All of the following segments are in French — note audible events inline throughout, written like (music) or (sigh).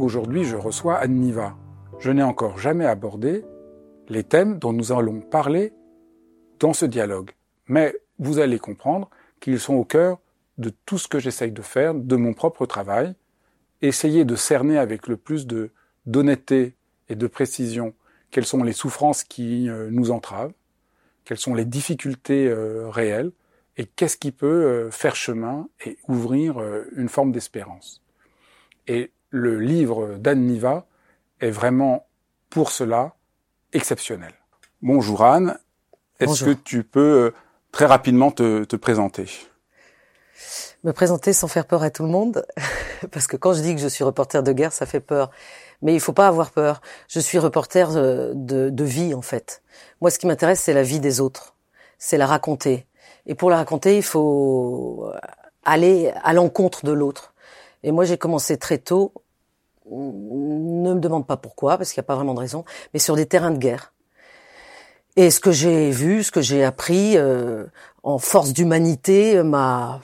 Aujourd'hui, je reçois Anne Niva. Je n'ai encore jamais abordé les thèmes dont nous allons parler dans ce dialogue. Mais vous allez comprendre qu'ils sont au cœur de tout ce que j'essaye de faire, de mon propre travail, essayer de cerner avec le plus de d'honnêteté et de précision quelles sont les souffrances qui euh, nous entravent, quelles sont les difficultés euh, réelles, et qu'est-ce qui peut euh, faire chemin et ouvrir une forme d'espérance. Et le livre d'Anne Niva est vraiment pour cela exceptionnel. Bonjour Anne, est-ce que tu peux euh, très rapidement te, te, présenter? Me présenter sans faire peur à tout le monde, (laughs) parce que quand je dis que je suis reporter de guerre, ça fait peur. Mais il faut pas avoir peur. Je suis reporter de, de, de vie en fait. Moi, ce qui m'intéresse, c'est la vie des autres. C'est la raconter. Et pour la raconter, il faut aller à l'encontre de l'autre. Et moi, j'ai commencé très tôt, ne me demande pas pourquoi, parce qu'il n'y a pas vraiment de raison, mais sur des terrains de guerre. Et ce que j'ai vu, ce que j'ai appris euh, en force d'humanité m'a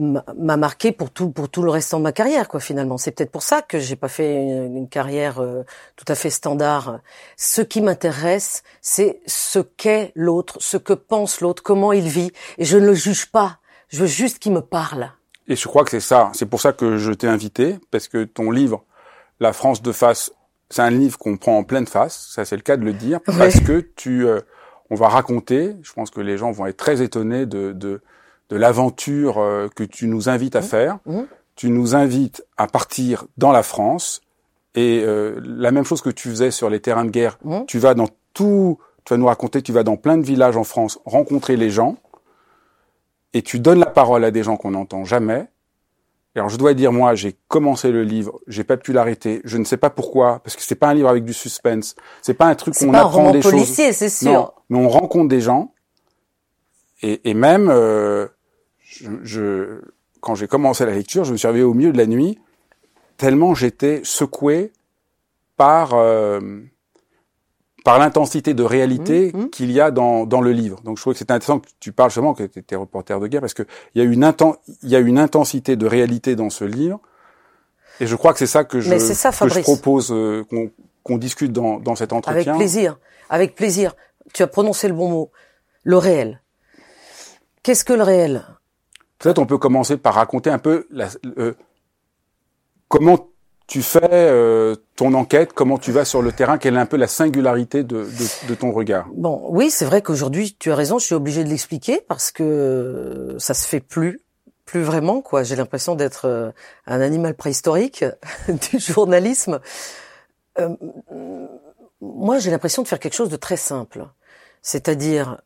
m'a marqué pour tout pour tout le restant de ma carrière quoi finalement. C'est peut-être pour ça que j'ai pas fait une, carrière euh, tout à fait standard. Ce qui m'intéresse c'est ce qu'est l'autre ce que pense l'autre comment il vit. Et je ne le juge pas. Je veux juste qu'il me parle et je crois que c'est ça. C'est pour ça que je t'ai invité, parce que ton livre, La France de face, c'est un livre qu'on prend en pleine face. Ça, c'est le cas de le dire, parce que tu, euh, on va raconter. Je pense que les gens vont être très étonnés de de, de l'aventure euh, que tu nous invites à mmh. faire. Mmh. Tu nous invites à partir dans la France et euh, la même chose que tu faisais sur les terrains de guerre. Mmh. Tu vas dans tout, tu vas nous raconter. Tu vas dans plein de villages en France rencontrer les gens et tu donnes la parole à des gens qu'on n'entend jamais. Alors je dois dire moi, j'ai commencé le livre, j'ai pas pu l'arrêter. Je ne sais pas pourquoi, parce que c'est pas un livre avec du suspense. C'est pas un truc qu'on apprend des policier, c'est sûr. Non, mais on rencontre des gens. Et, et même, euh, je, je, quand j'ai commencé la lecture, je me suis réveillé au milieu de la nuit, tellement j'étais secoué par euh, par l'intensité de réalité mmh, mmh. qu'il y a dans, dans le livre. Donc je trouvais que c'était intéressant que tu parles justement que tu étais reporter de guerre parce que il y a une il y a une intensité de réalité dans ce livre et je crois que c'est ça que je, que je propose euh, qu'on discute dans, dans cet entretien. Avec plaisir, avec plaisir. Tu as prononcé le bon mot, le réel. Qu'est-ce que le réel? Peut-être on peut commencer par raconter un peu la, euh, comment tu fais euh, ton enquête, comment tu vas sur le terrain, quelle est un peu la singularité de, de, de ton regard? Bon, oui, c'est vrai qu'aujourd'hui, tu as raison, je suis obligé de l'expliquer parce que ça se fait plus, plus vraiment quoi. J'ai l'impression d'être euh, un animal préhistorique (laughs) du journalisme. Euh, moi, j'ai l'impression de faire quelque chose de très simple, c'est-à-dire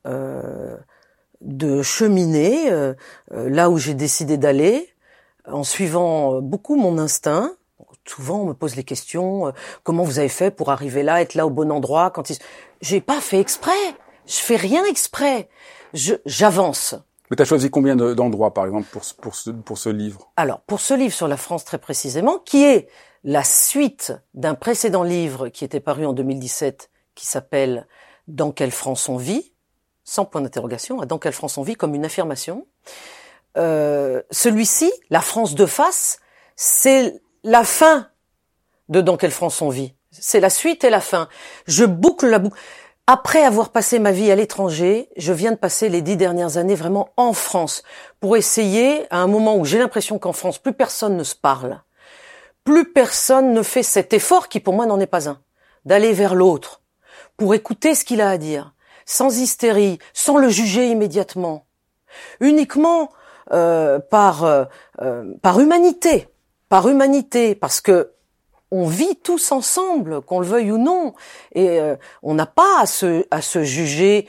de cheminer là où j'ai décidé d'aller en suivant beaucoup mon instinct souvent on me pose les questions euh, comment vous avez fait pour arriver là, être là au bon endroit quand il... j'ai pas fait exprès. Je fais rien exprès. Je j'avance. Mais tu as choisi combien d'endroits par exemple pour pour ce pour ce livre? Alors, pour ce livre sur la France très précisément qui est la suite d'un précédent livre qui était paru en 2017 qui s'appelle Dans quelle France on vit? Sans point d'interrogation, dans quelle France on vit comme une affirmation. Euh, celui-ci, La France de face, c'est la fin de Dans quelle France on vit. C'est la suite et la fin. Je boucle la boucle. Après avoir passé ma vie à l'étranger, je viens de passer les dix dernières années vraiment en France pour essayer, à un moment où j'ai l'impression qu'en France, plus personne ne se parle, plus personne ne fait cet effort qui pour moi n'en est pas un, d'aller vers l'autre, pour écouter ce qu'il a à dire. sans hystérie, sans le juger immédiatement, uniquement euh, par euh, euh, par humanité, par humanité, parce que on vit tous ensemble, qu'on le veuille ou non, et on n'a pas à se, à se juger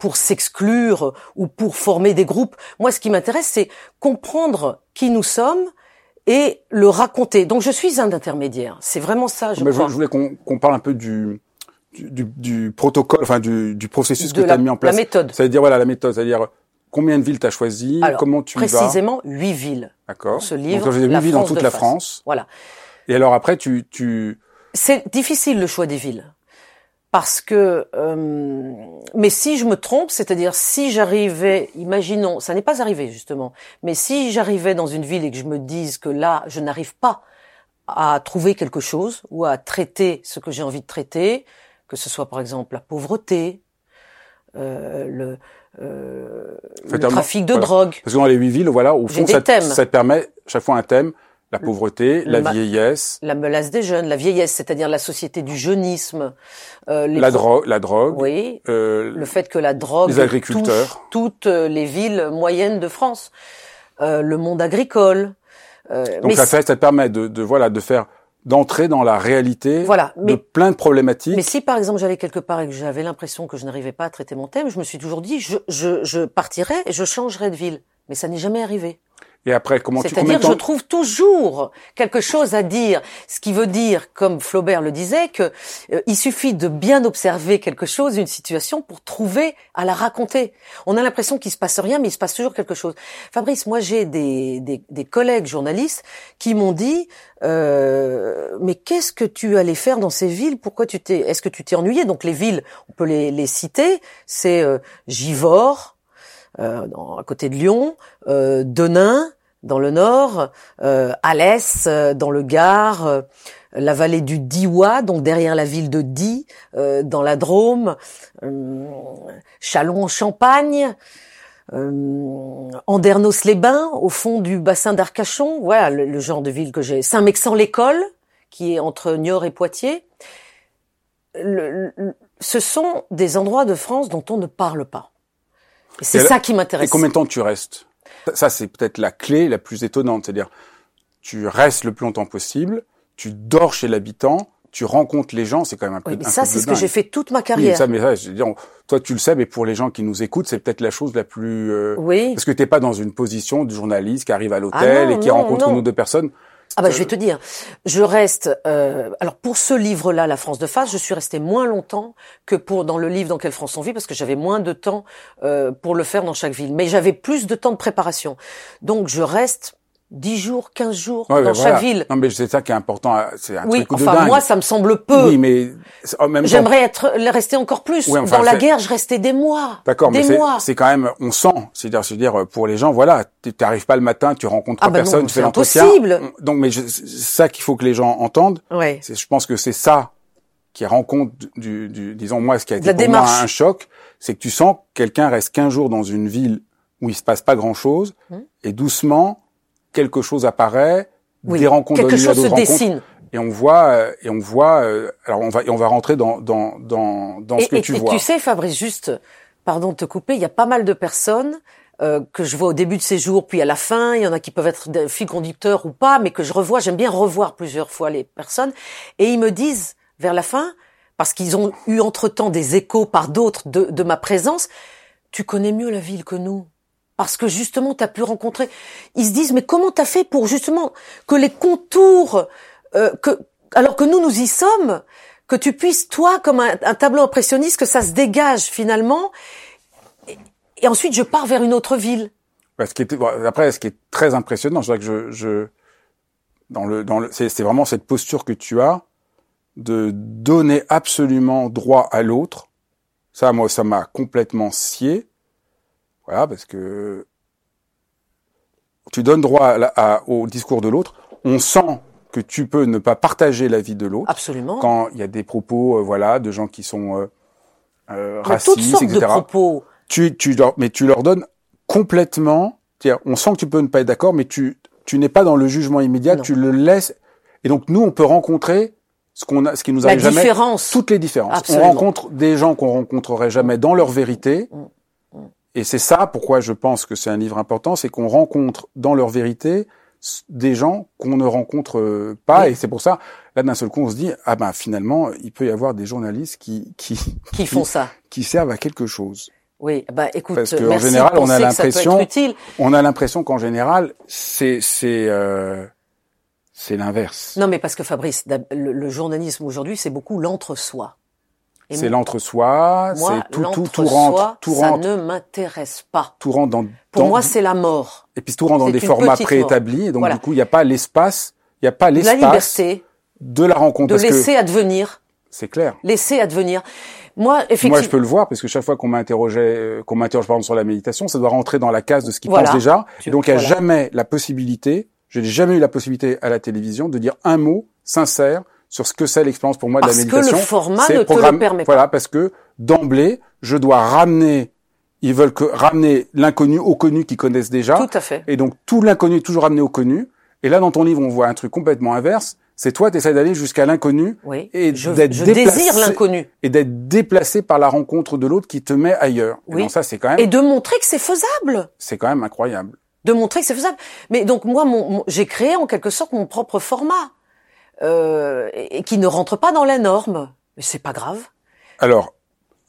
pour s'exclure ou pour former des groupes. Moi, ce qui m'intéresse, c'est comprendre qui nous sommes et le raconter. Donc, je suis un intermédiaire. C'est vraiment ça. Je, Mais je, voulais qu'on parle un peu du, du, du, protocole, enfin du, du processus que tu as mis en place. La méthode. C'est-à-dire voilà la méthode, c'est-à-dire combien de villes tu as choisi, comment tu précisément huit villes. D'accord. Ce livre, Donc, huit villes dans toute la France. Voilà. Et alors après, tu, tu... C'est difficile le choix des villes parce que, euh, mais si je me trompe, c'est-à-dire si j'arrivais, imaginons, ça n'est pas arrivé justement, mais si j'arrivais dans une ville et que je me dise que là, je n'arrive pas à trouver quelque chose ou à traiter ce que j'ai envie de traiter, que ce soit par exemple la pauvreté, euh, le, euh, le trafic de drogue. Parce que dans les huit villes, voilà, au fond, ça, ça, te permet chaque fois un thème. La pauvreté, la vieillesse, la menace des jeunes, la vieillesse, c'est-à-dire la société du jeunisme, euh, la drogue, la drogue, oui, euh, le fait que la drogue, les agriculteurs, toutes les villes moyennes de France, euh, le monde agricole. Euh, Donc ça, fait, ça te permet de, de voilà de faire d'entrer dans la réalité voilà, mais, de plein de problématiques. Mais si par exemple j'allais quelque part et que j'avais l'impression que je n'arrivais pas à traiter mon thème, je me suis toujours dit je, je, je partirais et je changerais de ville. Mais ça n'est jamais arrivé. Et après, comment tu C'est-à-dire, je trouve toujours quelque chose à dire. Ce qui veut dire, comme Flaubert le disait, que euh, il suffit de bien observer quelque chose, une situation, pour trouver à la raconter. On a l'impression qu'il se passe rien, mais il se passe toujours quelque chose. Fabrice, moi, j'ai des, des, des, collègues journalistes qui m'ont dit, euh, mais qu'est-ce que tu allais faire dans ces villes? Pourquoi tu t'es Est-ce que tu t'es ennuyé? Donc les villes, on peut les, les citer. C'est euh, Givors. Euh, à côté de Lyon, euh, Denain dans le nord, euh, Alès euh, dans le Gard, euh, la vallée du Diois, donc derrière la ville de Die, dans la Drôme, Châlons-en-Champagne, Andernos-les-Bains, au fond du bassin d'Arcachon, voilà le, genre de ville que j'ai. Saint-Mexan-l'École, qui est entre Niort et Poitiers. ce sont des endroits de France dont on ne parle pas. C'est ça qui m'intéresse. Et combien de temps tu restes? Ça, c'est peut-être la clé la plus étonnante. C'est-à-dire, tu restes le plus longtemps possible, tu dors chez l'habitant, tu rencontres les gens, c'est quand même un peu. Oui, mais ça, c'est ce que j'ai fait toute ma carrière. Oui, ça, mais ça, je veux dire, toi, tu le sais, mais pour les gens qui nous écoutent, c'est peut-être la chose la plus. Euh, oui. Parce que t'es pas dans une position de journaliste qui arrive à l'hôtel ah et qui rencontre une ou deux personnes. Ah bah je vais te dire, je reste. Euh, alors pour ce livre-là, La France de face, je suis restée moins longtemps que pour dans le livre Dans quelle France on vit, parce que j'avais moins de temps euh, pour le faire dans chaque ville. Mais j'avais plus de temps de préparation, donc je reste 10 jours, 15 jours dans chaque ville. Non, mais c'est ça qui est important. C'est un oui, truc enfin, de dingue. moi, ça me semble peu. Oui, mais en même J'aimerais être rester encore plus. dans la guerre, je restais des mois. D'accord, mais c'est quand même, on sent. C'est-à-dire, c'est dire pour les gens, voilà, tu n'arrives pas le matin, tu rencontres ah personne, non, tu fais l'entretien. Donc, mais c'est ça qu'il faut que les gens entendent. Ouais. Je pense que c'est ça qui rend compte du, du, disons moi, ce qui a été pour moi un choc, c'est que tu sens que quelqu'un reste 15 jours dans une ville où il se passe pas grand chose, hum. et doucement quelque chose apparaît, des rencontres quelque chose se dessine. Et on voit, euh, et on voit. Euh, alors on va, et on va rentrer dans dans dans, dans ce que tu vois. Et tu sais, Fabrice, juste, pardon de te couper, il y a pas mal de personnes euh, que je vois au début de ces jours, puis à la fin. Il y en a qui peuvent être des fils conducteurs ou pas, mais que je revois. J'aime bien revoir plusieurs fois les personnes, et ils me disent vers la fin, parce qu'ils ont eu entre temps des échos par d'autres de, de ma présence. Tu connais mieux la ville que nous? Parce que justement tu as pu rencontrer. Ils se disent mais comment t'as fait pour justement que les contours, euh, que alors que nous nous y sommes, que tu puisses toi comme un, tableau impressionniste que ça se dégage finalement. Et, ensuite je pars vers une autre ville. ce qui est, après, ce qui est très impressionnant, je que je, je dans le dans le c'est vraiment cette posture que tu as de donner absolument droit à l'autre. Ça, moi, ça m'a complètement scié voilà, parce que tu donnes droit au discours de l'autre. On sent que tu peux ne pas partager la vie de l'autre. Absolument. Quand il y a des propos, euh, voilà, de gens qui sont euh, euh racistes, toutes sortes etc. De propos. Tu, tu leur, mais tu leur donnes complètement. On sent que tu peux ne pas être d'accord, mais tu, tu n'es pas dans le jugement immédiat. Tu le laisses. Et donc nous, on peut rencontrer ce qu'on a, ce qui nous La arrive jamais, différence. toutes les différences. Absolument. On rencontre des gens qu'on rencontrerait jamais dans leur vérité. Et c'est ça pourquoi je pense que c'est un livre important, c'est qu'on rencontre dans leur vérité des gens qu'on ne rencontre euh, pas. Oui. Et c'est pour ça, là d'un seul coup, on se dit ah ben finalement, il peut y avoir des journalistes qui qui Qui font ça. qui servent à quelque chose. Oui, bah écoute, Parce que, en merci général, on a l'impression-. On a l'impression qu'en général, c'est c'est euh, c'est l'inverse. Non, mais parce que Fabrice, le journalisme aujourd'hui, c'est beaucoup l'entre-soi. C'est l'entre-soi, c'est tout, tout, tout rentre, tout ça rentre, ne m'intéresse pas. tout rentre dans, Pour dans- moi, c'est la mort. et puis tout rentre dans des formats préétablis, et donc Voilà. du coup, il n'y a pas l'espace, il n'y a pas La l'espace liberté de la rencontre, de que laisser advenir, c'est clair. laisser advenir. Moi, effectivement, Moi, je peux le voir parce que chaque fois qu'on m'interrogeait, euh, qu'on m'interroge par exemple sur la méditation, ça doit rentrer dans la case de ce qu'ils Voilà. pensent déjà. Et donc, il n'y a voilà. jamais la possibilité, je n'ai jamais eu la possibilité à la télévision de dire un mot sincère sur ce que c'est l'expérience pour moi de Parce la que méditation. le format ne te le permet pas. Voilà, parce que d'emblée, je dois ramener, ils veulent que ramener l'inconnu au connu qu'ils connaissent déjà. tout à fait. Et donc, tout l'inconnu est toujours ramené au connu. Et là, dans ton livre, on voit un truc complètement inverse. C'est toi, tu essaies d'aller jusqu'à l'inconnu Oui. et je d'être je déplacé- désire l'inconnu et d'être déplacé par la rencontre de l'autre qui te met ailleurs. Et Oui. donc ça, c'est quand même, et de montrer que c'est faisable. c'est quand même incroyable. de montrer que c'est faisable. Mais donc moi, mon, mon- j'ai créé en quelque sorte mon propre format euh, et, et qui ne rentre pas dans la norme. Mais c'est pas grave. Alors,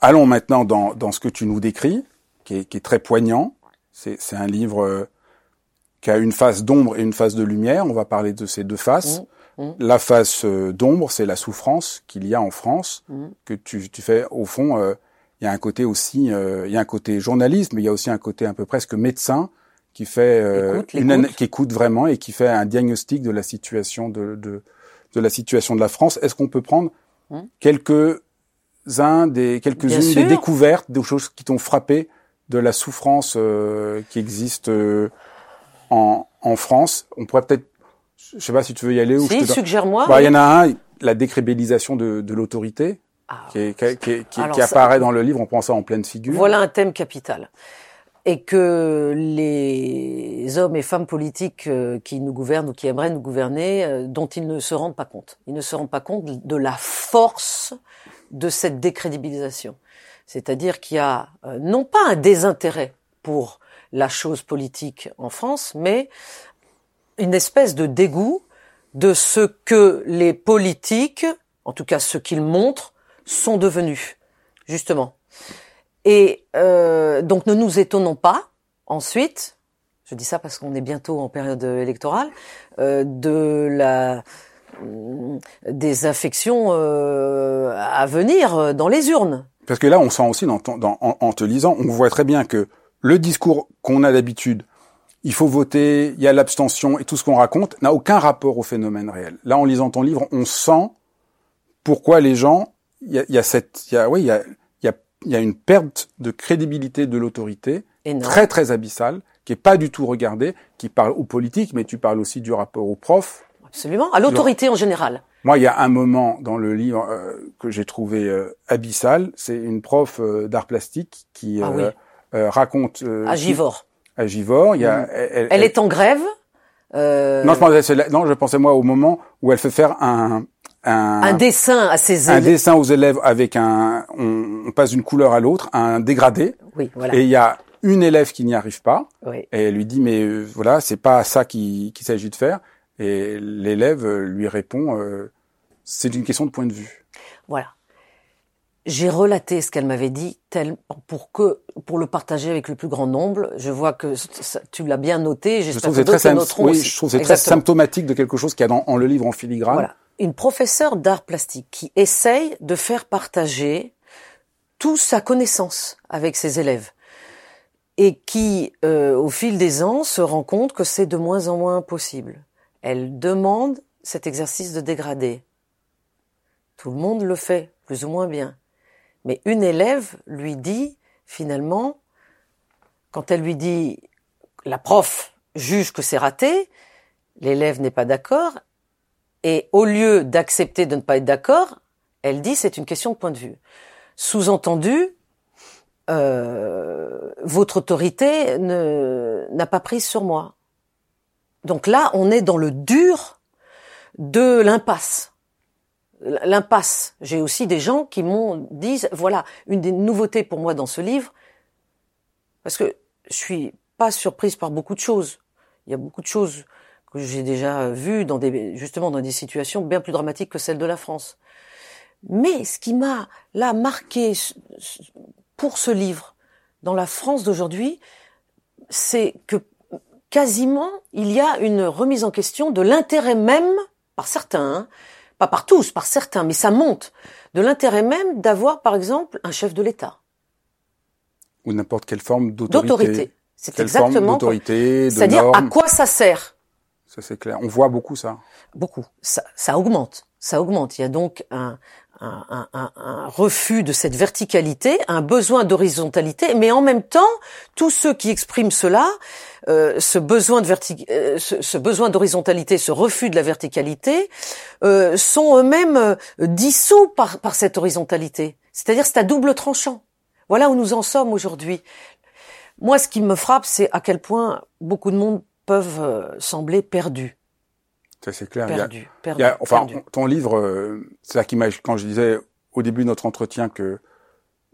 allons maintenant dans, dans ce que tu nous décris, qui est, qui est très poignant. C'est, c'est un livre euh, qui a une face d'ombre et une face de lumière. On va parler de ces deux faces. Mmh, mmh. La face euh, d'ombre, c'est la souffrance qu'il y a en France, Mmh. que tu, tu fais au fond. euh, il y a un côté aussi, euh, il y a un côté journaliste, mais il y a aussi un côté un peu presque médecin qui fait euh, Écoute, une qui écoute vraiment et qui fait un diagnostic de la situation de, de, de la situation de la France. Est-ce qu'on peut prendre Hmm. quelques uns des quelques-unes des découvertes, des choses qui t'ont frappé de la souffrance euh, qui existe euh, en, en France? On pourrait peut-être, je sais pas si tu veux y aller ou je Si, te donne- suggère-moi. bah, il y en a un, la décrédibilisation de, de l'autorité, Ah, qui, est- qui, qui, qui- Alors qui ça- apparaît dans le livre, on prend ça en pleine figure. Voilà un thème capital. Et que les hommes et femmes politiques euh, qui nous gouvernent ou qui aimeraient nous gouverner, euh, dont ils ne se rendent pas compte. Ils ne se rendent pas compte de la force de cette décrédibilisation. C'est-à-dire qu'il y a euh, non pas un désintérêt pour la chose politique en France, mais une espèce de dégoût de ce que les politiques, en tout cas ce qu'ils montrent, sont devenus, justement. Et euh, donc ne nous étonnons pas ensuite, je dis ça parce qu'on est bientôt en période électorale, euh, de la hum, des affections euh, à venir dans les urnes. Parce que là, on sent aussi, en, te lisant, on voit très bien que le discours qu'on a d'habitude, il faut voter, il y a l'abstention et tout ce qu'on raconte, n'a aucun rapport au phénomène réel. Là, en lisant ton livre, on sent pourquoi les gens, il y a, y a cette, y a, oui, il y a, il y a, une perte de crédibilité de l'autorité très très abyssale, qui est pas du tout regardée, qui parle aux politiques, mais tu parles aussi du rapport aux profs. Absolument. À l'autorité en général. Moi, il y a un moment dans le livre euh, que j'ai trouvé euh, abyssal, c'est une prof euh, d'art plastique qui Ah euh, oui. euh, raconte euh, À Givors. à. Il y a, Mm. elle, elle- Elle est en grève. euh, non, je pensais, non, je pensais moi au moment où elle fait faire un un, un dessin à ses un élèves. dessin aux élèves avec un, on, on passe d'une couleur à l'autre, un dégradé, Oui, voilà. et il y a une élève qui n'y arrive pas. Oui. Et elle lui dit mais euh, voilà c'est pas ça qu'il qu'il s'agit de faire et l'élève euh, lui répond euh, c'est une question de point de vue. Voilà. J'ai relaté ce qu'elle m'avait dit tel, pour que pour le partager avec le plus grand nombre. Je vois que tu l'as bien noté. Je trouve que c'est très oui, symptomatique de quelque chose qu'il y a dans en le livre en filigrane. Voilà. Une professeure d'art plastique qui essaye de faire partager toute sa connaissance avec ses élèves et qui, euh, au fil des ans, se rend compte que c'est de moins en moins possible. Elle demande cet exercice de dégradé. Tout le monde le fait, plus ou moins bien. Mais une élève lui dit, finalement, quand elle lui dit, la prof juge que c'est raté, l'élève n'est pas d'accord, et au lieu d'accepter de ne pas être d'accord, elle dit c'est une question de point de vue. Sous-entendu, euh, votre autorité n'a pas prise sur moi. Donc là, on est dans le dur de l'impasse. l'impasse. J'ai aussi des gens qui m'ont dit, voilà, une des nouveautés pour moi dans ce livre, parce que je suis pas surprise par beaucoup de choses. Il y a beaucoup de choses que j'ai déjà vues dans des, justement dans des situations bien plus dramatiques que celles de la France. Mais ce qui m'a là marqué pour ce livre dans la France d'aujourd'hui, c'est que quasiment il y a une remise en question de l'intérêt même par certains, hein, pas par tous, par certains, mais ça monte, de l'intérêt même d'avoir, par exemple, un chef de l'État. Ou n'importe quelle forme d'autorité. D'autorité. C'est exactement. d'autorité, C'est-à-dire à quoi ça sert Ça c'est clair. On voit beaucoup ça. Beaucoup. Ça, ça augmente. Ça augmente. Il y a donc un, un, un, un, refus de cette verticalité, un besoin d'horizontalité, mais en même temps, tous ceux qui expriment cela, euh, ce besoin de euh, ce, besoin d'horizontalité, ce refus de la verticalité, euh, sont eux-mêmes euh, dissous par, par cette horizontalité. C'est-à-dire c'est à double tranchant. Voilà où nous en sommes aujourd'hui. Moi, ce qui me frappe, c'est à quel point beaucoup de monde peuvent euh, sembler perdus c'est clair. Perdu, il y a, enfin, ton livre, euh, c'est ça qui m'a, quand je disais au début de notre entretien que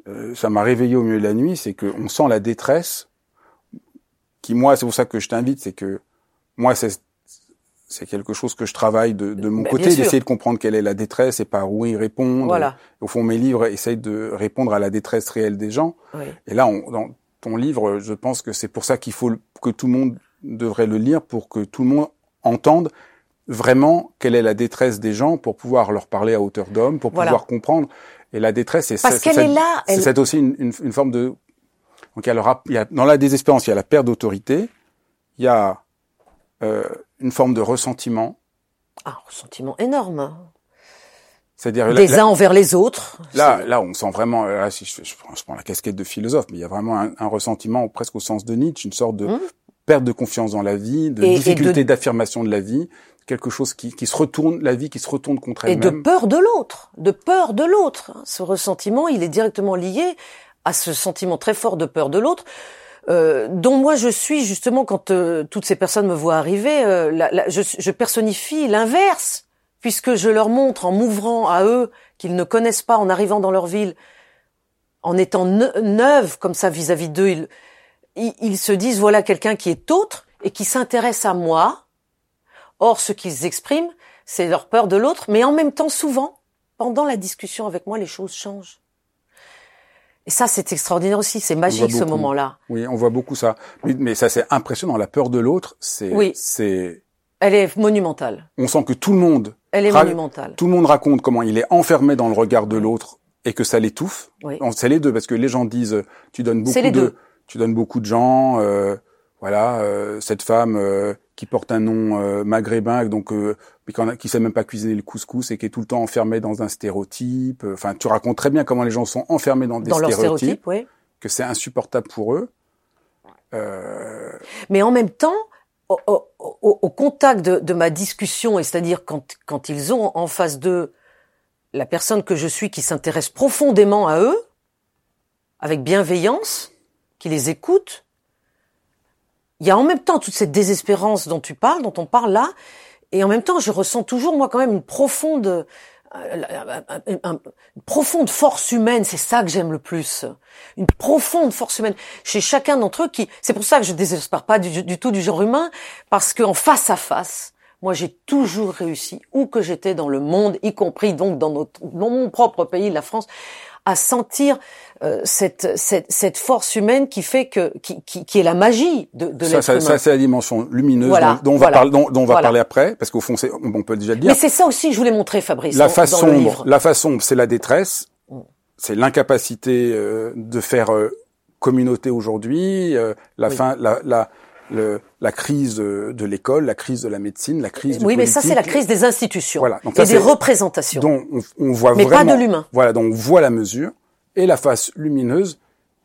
euh, ça m'a réveillé au milieu de la nuit, c'est qu'on sent la détresse. Qui moi, c'est pour ça que je t'invite, c'est que moi, c'est c'est quelque chose que je travaille de, de mon côté, d'essayer de comprendre quelle est la détresse et par où y répondre. Voilà. Au fond, mes livres essayent de répondre à la détresse réelle des gens. Oui. Et là, on, dans ton livre, je pense que c'est pour ça qu'il faut que tout le monde devrait le lire pour que tout le monde entende vraiment quelle est la détresse des gens pour pouvoir leur parler à hauteur d'homme, pour pouvoir comprendre. Et la détresse, c'est parce qu'elle est là. C'est aussi une, une, une, forme de. Donc il y, a il y a dans la désespérance, il y a la perte d'autorité, il y a euh, une forme de ressentiment. Ah, un ressentiment énorme. C'est-à-dire des uns envers les autres. Là, là, on sent vraiment. Là, si je, je, prends la casquette de philosophe, mais il y a vraiment un, un ressentiment presque au sens de Nietzsche, une sorte de hum. Perte de confiance dans la vie, de difficulté d'affirmation de la vie, quelque chose qui, qui, se retourne, la vie qui se retourne contre elle-même. Et de peur de l'autre, de peur de l'autre. Ce ressentiment, il est directement lié à ce sentiment très fort de peur de l'autre, euh, dont moi je suis justement quand euh, toutes ces personnes me voient arriver, euh, la, je, je, personnifie l'inverse, puisque je leur montre en m'ouvrant à eux qu'ils ne connaissent pas en arrivant dans leur ville, en étant neuve comme ça vis-à-vis d'eux, ils, ils, se disent voilà quelqu'un qui est autre et qui s'intéresse à moi, Or, ce qu'ils expriment, c'est leur peur de l'autre, mais en même temps, souvent, pendant la discussion avec moi, les choses changent. Et ça, c'est extraordinaire aussi, c'est magique ce moment-là. Oui, on voit beaucoup ça. Mais, ça, c'est impressionnant. La peur de l'autre, c'est, oui. c'est. Elle est monumentale. On sent que tout le monde. Elle est monumentale. Tout le monde raconte comment il est enfermé dans le regard de l'autre et que ça l'étouffe. Oui. C'est les deux parce que les gens disent, tu donnes beaucoup de, tu donnes beaucoup de gens. Euh, voilà, euh, cette femme euh, qui porte un nom maghrébin, donc qui, sait même pas cuisiner le couscous et qui est tout le temps enfermée dans un stéréotype. Enfin, tu racontes très bien comment les gens sont enfermés dans des dans stéréotypes, oui. que c'est insupportable pour eux. Mais en même temps, au, au, au contact de, de, ma discussion, et c'est-à-dire quand, quand ils ont en face d'eux la personne que je suis qui s'intéresse profondément à eux, avec bienveillance, qui les écoute, il y a en même temps toute cette désespérance dont tu parles, dont on parle là, et en même temps, je ressens toujours moi quand même une profonde, euh, une profonde force humaine. C'est ça que j'aime le plus, une profonde force humaine chez chacun d'entre eux. Qui, c'est pour ça que je désespère pas du, du tout du genre humain, parce qu'en face à face, moi, j'ai toujours réussi, où que j'étais dans le monde, y compris donc dans, notre, dans mon propre pays, la France, à sentir euh, cette, cette, cette, force humaine qui fait que qui, qui, qui est la magie de, de l'être humain. Ça, c'est la dimension lumineuse dont, on va, parler, dont, dont on va parler après, parce qu'au fond, on peut déjà le dire. Mais c'est ça aussi je voulais montrer, Fabrice. La face sombre, la face sombre, c'est la détresse, mm. c'est l'incapacité euh, de faire euh, communauté aujourd'hui, euh, la oui. fin, la, la le, la crise de l'école, la crise de la médecine, la crise du Oui, mais ça c'est la crise des institutions voilà. Donc, et des représentations. Donc on, on voit mais vraiment, pas de l'humain. Voilà, donc on voit la mesure. Et la face lumineuse,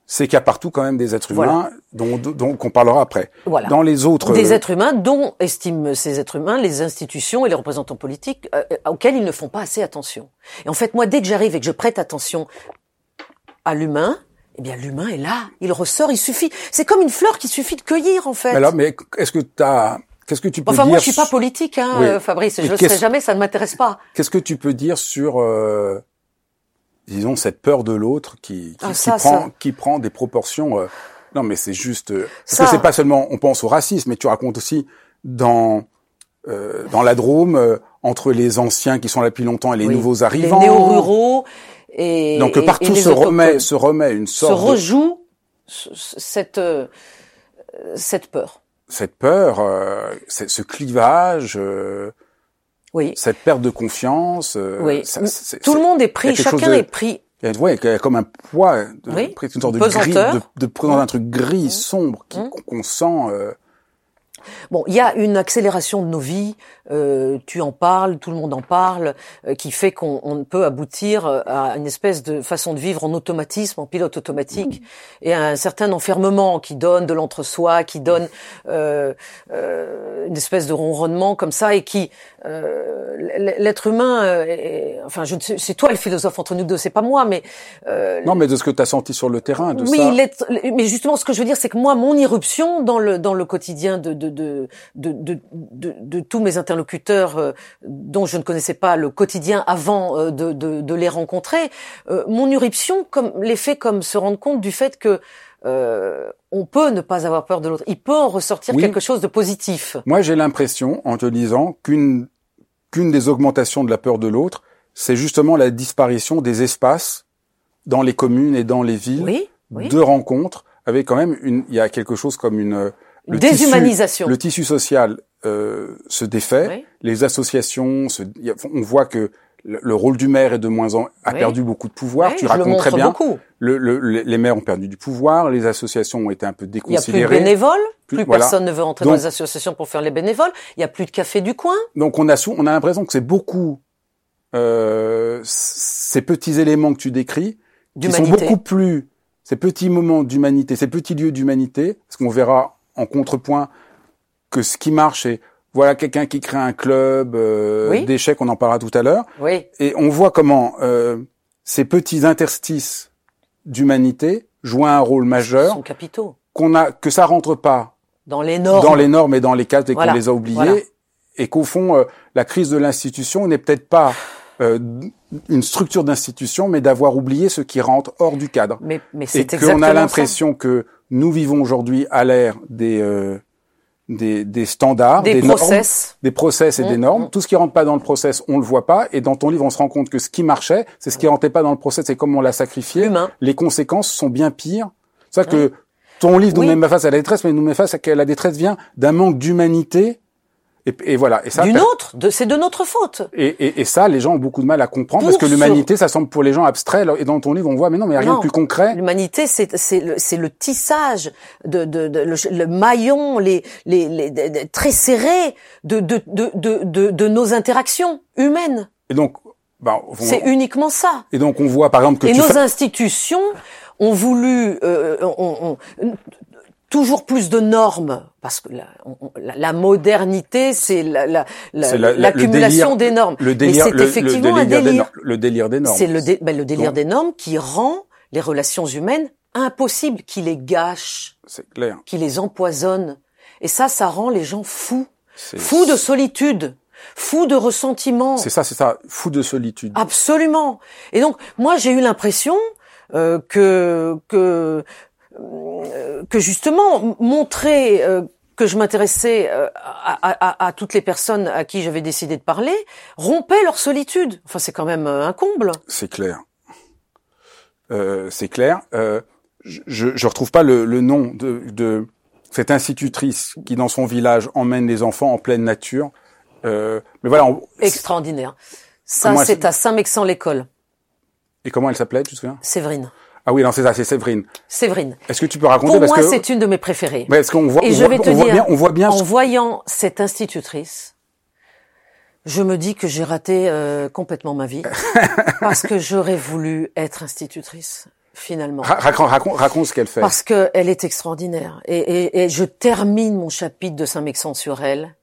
c'est qu'il y a partout quand même des êtres humains dont, dont qu'on parlera après. Voilà. Dans les autres des êtres humains dont estiment ces êtres humains les institutions et les représentants politiques euh, auxquels ils ne font pas assez attention. Et en fait, moi, dès que j'arrive et que je prête attention à l'humain, eh bien, l'humain est là, il ressort, il suffit. C'est comme une fleur qu'il suffit de cueillir, en fait. Mais alors, mais est-ce que tu as Qu'est-ce que tu peux Enfin, dire moi, je suis pas politique, hein, Oui. euh, Fabrice. Je le qu'est-ce- sais jamais, ça ne m'intéresse pas. Qu'est-ce que tu peux dire sur, euh, disons, cette peur de l'autre qui, qui, Ah, qui ça, prend, qui prend des proportions. euh, non, mais c'est juste. euh, parce Ça. que c'est pas seulement, on pense au racisme, mais tu racontes aussi dans euh, dans la Drôme euh, entre les anciens qui sont là depuis longtemps et les Oui. nouveaux arrivants. Les néo-ruraux et Donc et- partout et se remet se remet une se sorte de, rejoue ce- cette euh, cette peur. cette peur, euh, ce clivage, euh, Oui. cette perte de confiance. euh, Oui. ça- Tout le monde est pris, chacun de- est pris. Il y a, ouais, il y a comme un poids, de, Oui, une sorte de gris, de, de Mmh. un truc gris, sombre, qui- Mmh. qu'on qu'on sent. Bon, il y a une accélération de nos vies. euh, tu en parles, tout le monde en parle, euh, qui fait qu'on on peut aboutir euh, à une espèce de façon de vivre en automatisme, en pilote automatique, et à un certain enfermement qui donne de l'entre-soi, qui donne une espèce de ronronnement comme ça, et qui euh, l'être humain. euh, est- enfin, je ne sais- c'est toi le philosophe entre nous deux, c'est pas moi, mais euh, Non, mais de ce que tu as senti sur le terrain, de oui, ça. mais justement, ce que je veux dire, c'est que moi, mon irruption dans le dans le quotidien de de de de, de, de- de tous mes interlocuteurs euh, dont je ne connaissais pas le quotidien avant euh, de, de de les rencontrer, euh, mon irruption comme les fait comme se rendre compte du fait que euh, on peut ne pas avoir peur de l'autre. Il peut en ressortir Oui. quelque chose de positif. Moi, j'ai l'impression, en te lisant, qu'une qu'une des augmentations de la peur de l'autre, c'est justement la disparition des espaces dans les communes et dans les villes Oui, oui. de rencontres, avec quand même une. Il y a quelque chose comme une. euh, le tissu- Déshumanisation. le tissu social euh, se défait. Oui. les associations, se- on voit que le, le rôle du maire est de moins en a Oui. perdu beaucoup de pouvoir. Oui, tu racontes très bien. beaucoup. Le, le- le- les maires ont perdu du pouvoir, les associations ont été un peu Il y a plus de déconsidérées. bénévoles, Plus- plus, voilà. personne ne veut rentrer Donc- dans les associations pour faire les bénévoles. Il y a plus de café du coin. Donc on a sou- on a l'impression que c'est beaucoup euh, ces petits éléments que tu décris qui sont beaucoup plus ces petits moments d'humanité, ces petits lieux d'humanité, parce qu'on verra en contrepoint que ce qui marche, c'est voilà quelqu'un qui crée un club euh, Oui. d'échecs, on en parlera tout à l'heure, Oui. et on voit comment euh, ces petits interstices d'humanité jouent un rôle majeur, sont capitaux. qu'on a que ça rentre pas Dans les normes. dans les normes et dans les cases et Voilà. qu'on les a oubliées, Voilà. et qu'au fond, euh, la crise de l'institution n'est peut-être pas euh, une structure d'institution, mais d'avoir oublié ce qui rentre hors du cadre. Mais, mais Et c'est qu'on exactement a ça. l'impression que nous vivons aujourd'hui à l'ère des, euh, des, des standards, Des, normes, process. des process et des Mm, normes. mm. Tout ce qui rentre pas dans le process, on le voit pas. Et dans ton livre, on se rend compte que ce qui marchait, c'est ce qui rentrait pas dans le process et comme on l'a sacrifié. Humain. Les conséquences sont bien pires. C'est ça que ton livre nous Oui. met face à la détresse, mais nous met face à que la détresse vient d'un manque d'humanité. Et, et voilà. Et ça, D'une autre. C'est de notre faute. et, et, et ça, les gens ont beaucoup de mal à comprendre Pour parce que l'humanité, ça semble pour les gens abstrait. Et dans ton livre, on voit, mais non, mais il y a rien Non. de plus concret. L'humanité, c'est c'est le, le tissage de, de, de- le, le maillon, les, les, les très serré de de, de, de, de nos interactions humaines. Et donc, bah, on- C'est uniquement ça. et donc on voit par exemple que Et tu nos institutions ont voulu euh, on- on- toujours plus de normes parce que la, on- la- la modernité, c'est la- la- la- le l'accumulation des normes. le délire, c'est le, effectivement le un délire, des délire. normes, le délire des normes. C'est le, dé- ben, le délire Donc- des normes qui rend les relations humaines impossibles, qui les gâche, C'est clair. qui les empoisonne. Et ça, ça rend les gens fous. Fous de solitude, fous de ressentiment. C'est ça, c'est ça. Fou de solitude. Absolument. Et donc, moi, j'ai eu l'impression euh, que que que justement montrer euh, que je m'intéressais euh, à, à- à- toutes les personnes à qui j'avais décidé de parler rompait leur solitude. Enfin, c'est quand même euh, un comble. C'est clair. Euh, c'est clair. Euh, je, je je retrouve pas le, le nom de, de cette institutrice qui, dans son village, emmène les enfants en pleine nature. Euh, mais voilà. on- Extraordinaire. Ça, c'est à Saint-Mexan-l'École. et comment elle s'appelait, tu te souviens? Séverine. Ah oui, non, c'est ça, c'est Séverine. Séverine. Est-ce que tu peux raconter Pour parce moi, que c'est une de mes préférées. Ouais, parce qu'on voit, Et on je voit, vais te on voit dire, bien, on voit bien. en ce- voyant cette institutrice, je me dis que j'ai raté euh, complètement ma vie (laughs) parce que j'aurais voulu être institutrice finalement. Ra- Raconte, raconte, raconte ce qu'elle fait. Parce qu'elle est extraordinaire. Et, et, et je termine mon chapitre de Saint-Mexan sur elle